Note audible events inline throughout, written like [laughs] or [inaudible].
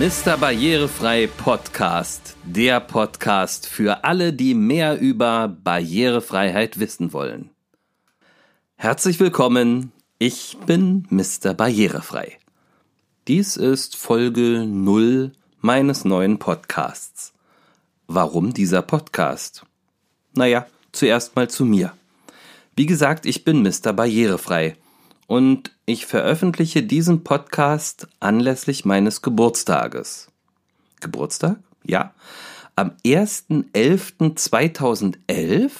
Mr. Barrierefrei Podcast, der Podcast für alle, die mehr über Barrierefreiheit wissen wollen. Herzlich willkommen, ich bin Mr. Barrierefrei. Dies ist Folge 0 meines neuen Podcasts. Warum dieser Podcast? Naja, zuerst mal zu mir. Wie gesagt, ich bin Mr. Barrierefrei und ich veröffentliche diesen Podcast anlässlich meines Geburtstages. Geburtstag? Ja. Am 1.11.2011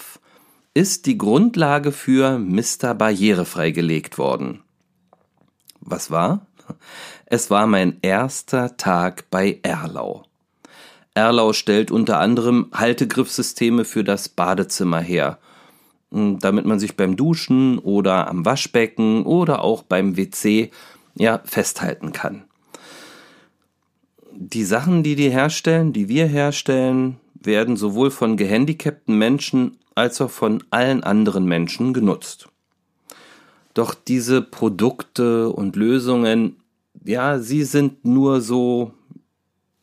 ist die Grundlage für Mr. Barrierefrei gelegt worden. Was war? Es war mein erster Tag bei Erlau. Erlau stellt unter anderem Haltegriffsysteme für das Badezimmer her – damit man sich beim Duschen oder am Waschbecken oder auch beim WC ja festhalten kann. Die Sachen, die die herstellen, die wir herstellen, werden sowohl von gehandicapten Menschen als auch von allen anderen Menschen genutzt. Doch diese Produkte und Lösungen, ja, sie sind nur so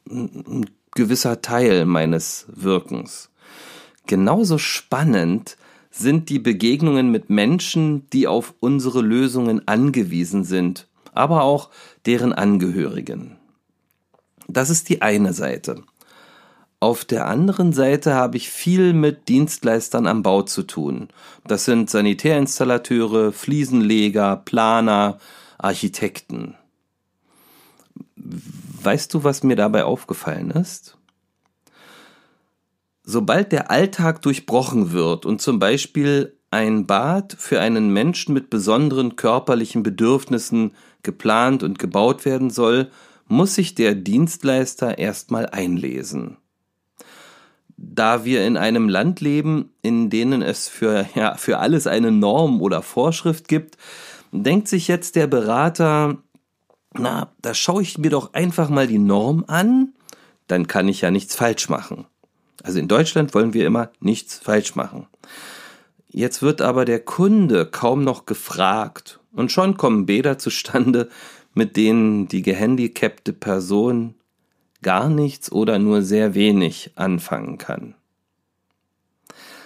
ein gewisser Teil meines Wirkens. Genauso spannend sind die Begegnungen mit Menschen, die auf unsere Lösungen angewiesen sind, aber auch deren Angehörigen. Das ist die eine Seite. Auf der anderen Seite habe ich viel mit Dienstleistern am Bau zu tun. Das sind Sanitärinstallateure, Fliesenleger, Planer, Architekten. Weißt du, was mir dabei aufgefallen ist? Sobald der Alltag durchbrochen wird und zum Beispiel ein Bad für einen Menschen mit besonderen körperlichen Bedürfnissen geplant und gebaut werden soll, muss sich der Dienstleister erstmal einlesen. Da wir in einem Land leben, in denen es für, ja, für alles eine Norm oder Vorschrift gibt, denkt sich jetzt der Berater, na, da schaue ich mir doch einfach mal die Norm an, dann kann ich ja nichts falsch machen. Also in Deutschland wollen wir immer nichts falsch machen. Jetzt wird aber der Kunde kaum noch gefragt und schon kommen Bäder zustande, mit denen die gehandicapte Person gar nichts oder nur sehr wenig anfangen kann.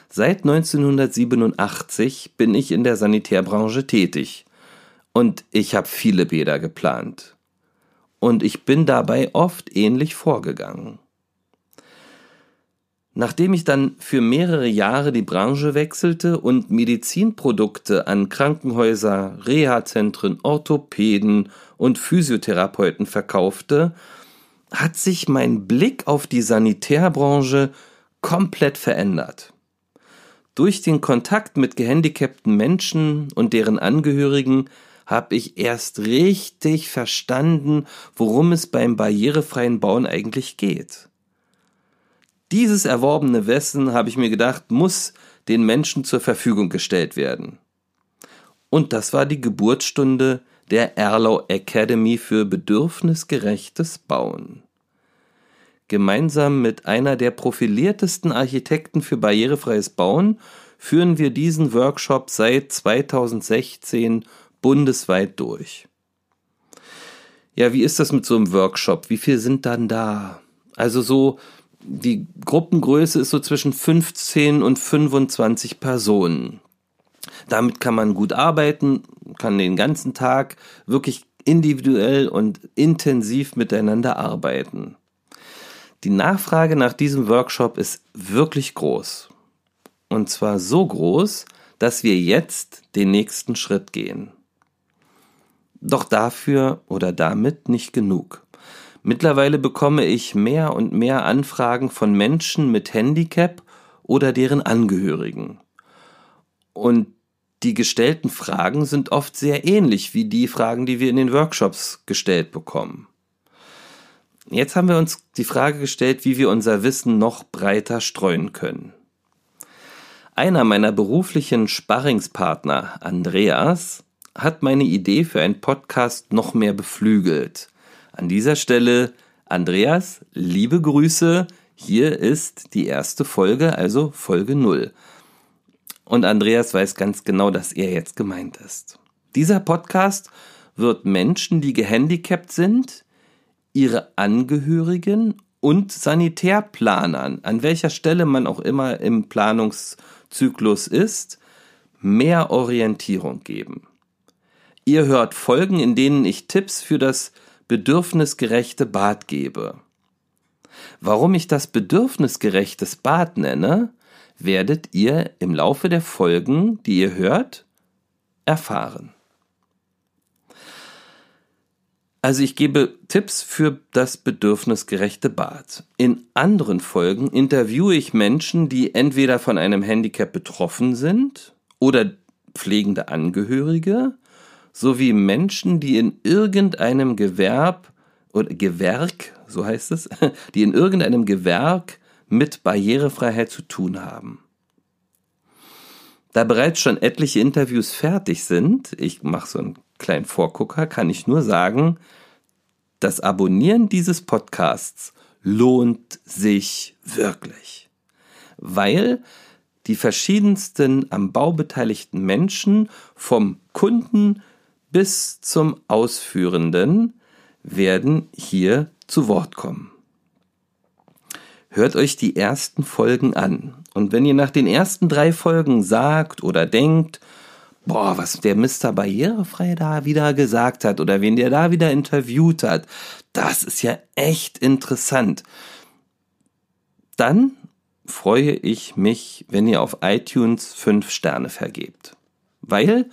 Seit 1987 bin ich in der Sanitärbranche tätig und ich habe viele Bäder geplant. Und ich bin dabei oft ähnlich vorgegangen. Nachdem ich dann für mehrere Jahre die Branche wechselte und Medizinprodukte an Krankenhäuser, Reha-Zentren, Orthopäden und Physiotherapeuten verkaufte, hat sich mein Blick auf die Sanitärbranche komplett verändert. Durch den Kontakt mit gehandicapten Menschen und deren Angehörigen habe ich erst richtig verstanden, worum es beim barrierefreien Bauen eigentlich geht. Dieses erworbene Wissen, habe ich mir gedacht, muss den Menschen zur Verfügung gestellt werden. Und das war die Geburtsstunde der Erlau Academy für bedürfnisgerechtes Bauen. Gemeinsam mit einer der profiliertesten Architekten für barrierefreies Bauen führen wir diesen Workshop seit 2016 bundesweit durch. Ja, wie ist das mit so einem Workshop? Wie viel sind dann da? Also so die Gruppengröße ist so zwischen 15 und 25 Personen. Damit kann man gut arbeiten, kann den ganzen Tag wirklich individuell und intensiv miteinander arbeiten. Die Nachfrage nach diesem Workshop ist wirklich groß. Und zwar so groß, dass wir jetzt den nächsten Schritt gehen. Doch dafür oder damit nicht genug. Mittlerweile bekomme ich mehr und mehr Anfragen von Menschen mit Handicap oder deren Angehörigen. Und die gestellten Fragen sind oft sehr ähnlich wie die Fragen, die wir in den Workshops gestellt bekommen. Jetzt haben wir uns die Frage gestellt, wie wir unser Wissen noch breiter streuen können. Einer meiner beruflichen Sparringspartner, Andreas, hat meine Idee für einen Podcast noch mehr beflügelt. An dieser Stelle, Andreas, liebe Grüße. Hier ist die erste Folge, also Folge 0. Und Andreas weiß ganz genau, dass er jetzt gemeint ist. Dieser Podcast wird Menschen, die gehandicapt sind, ihre Angehörigen und Sanitärplanern, an welcher Stelle man auch immer im Planungszyklus ist, mehr Orientierung geben. Ihr hört Folgen, in denen ich Tipps für das bedürfnisgerechte Bad gebe. Warum ich das bedürfnisgerechtes Bad nenne, werdet ihr im Laufe der Folgen, die ihr hört, erfahren. Also ich gebe Tipps für das bedürfnisgerechte Bad. In anderen Folgen interviewe ich Menschen, die entweder von einem Handicap betroffen sind oder pflegende Angehörige, sowie Menschen, die in irgendeinem Gewerb oder Gewerk, so heißt es, [laughs] die in irgendeinem Gewerk mit Barrierefreiheit zu tun haben. Da bereits schon etliche Interviews fertig sind, ich mache so einen kleinen Vorgucker, kann ich nur sagen, das Abonnieren dieses Podcasts lohnt sich wirklich. Weil die verschiedensten am Bau beteiligten Menschen vom Kunden bis zum Ausführenden werden hier zu Wort kommen. Hört euch die ersten Folgen an. Und wenn ihr nach den ersten drei Folgen sagt oder denkt, boah, was der Mr. Barrierefrei da wieder gesagt hat oder wen der da wieder interviewt hat, das ist ja echt interessant. Dann freue ich mich, wenn ihr auf iTunes fünf Sterne vergebt. Weil,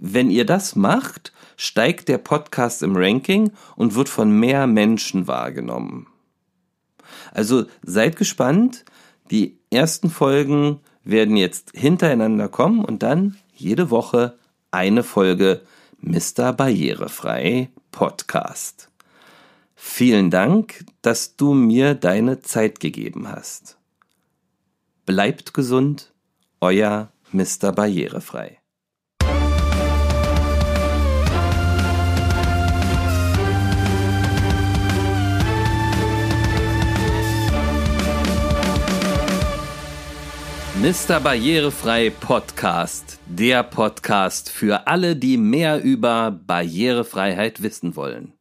wenn ihr das macht, steigt der Podcast im Ranking und wird von mehr Menschen wahrgenommen. Also seid gespannt. Die ersten Folgen werden jetzt hintereinander kommen und dann jede Woche eine Folge Mr. Barrierefrei Podcast. Vielen Dank, dass du mir deine Zeit gegeben hast. Bleibt gesund, euer Mr. Barrierefrei. Mr. Barrierefrei Podcast, der Podcast für alle, die mehr über Barrierefreiheit wissen wollen.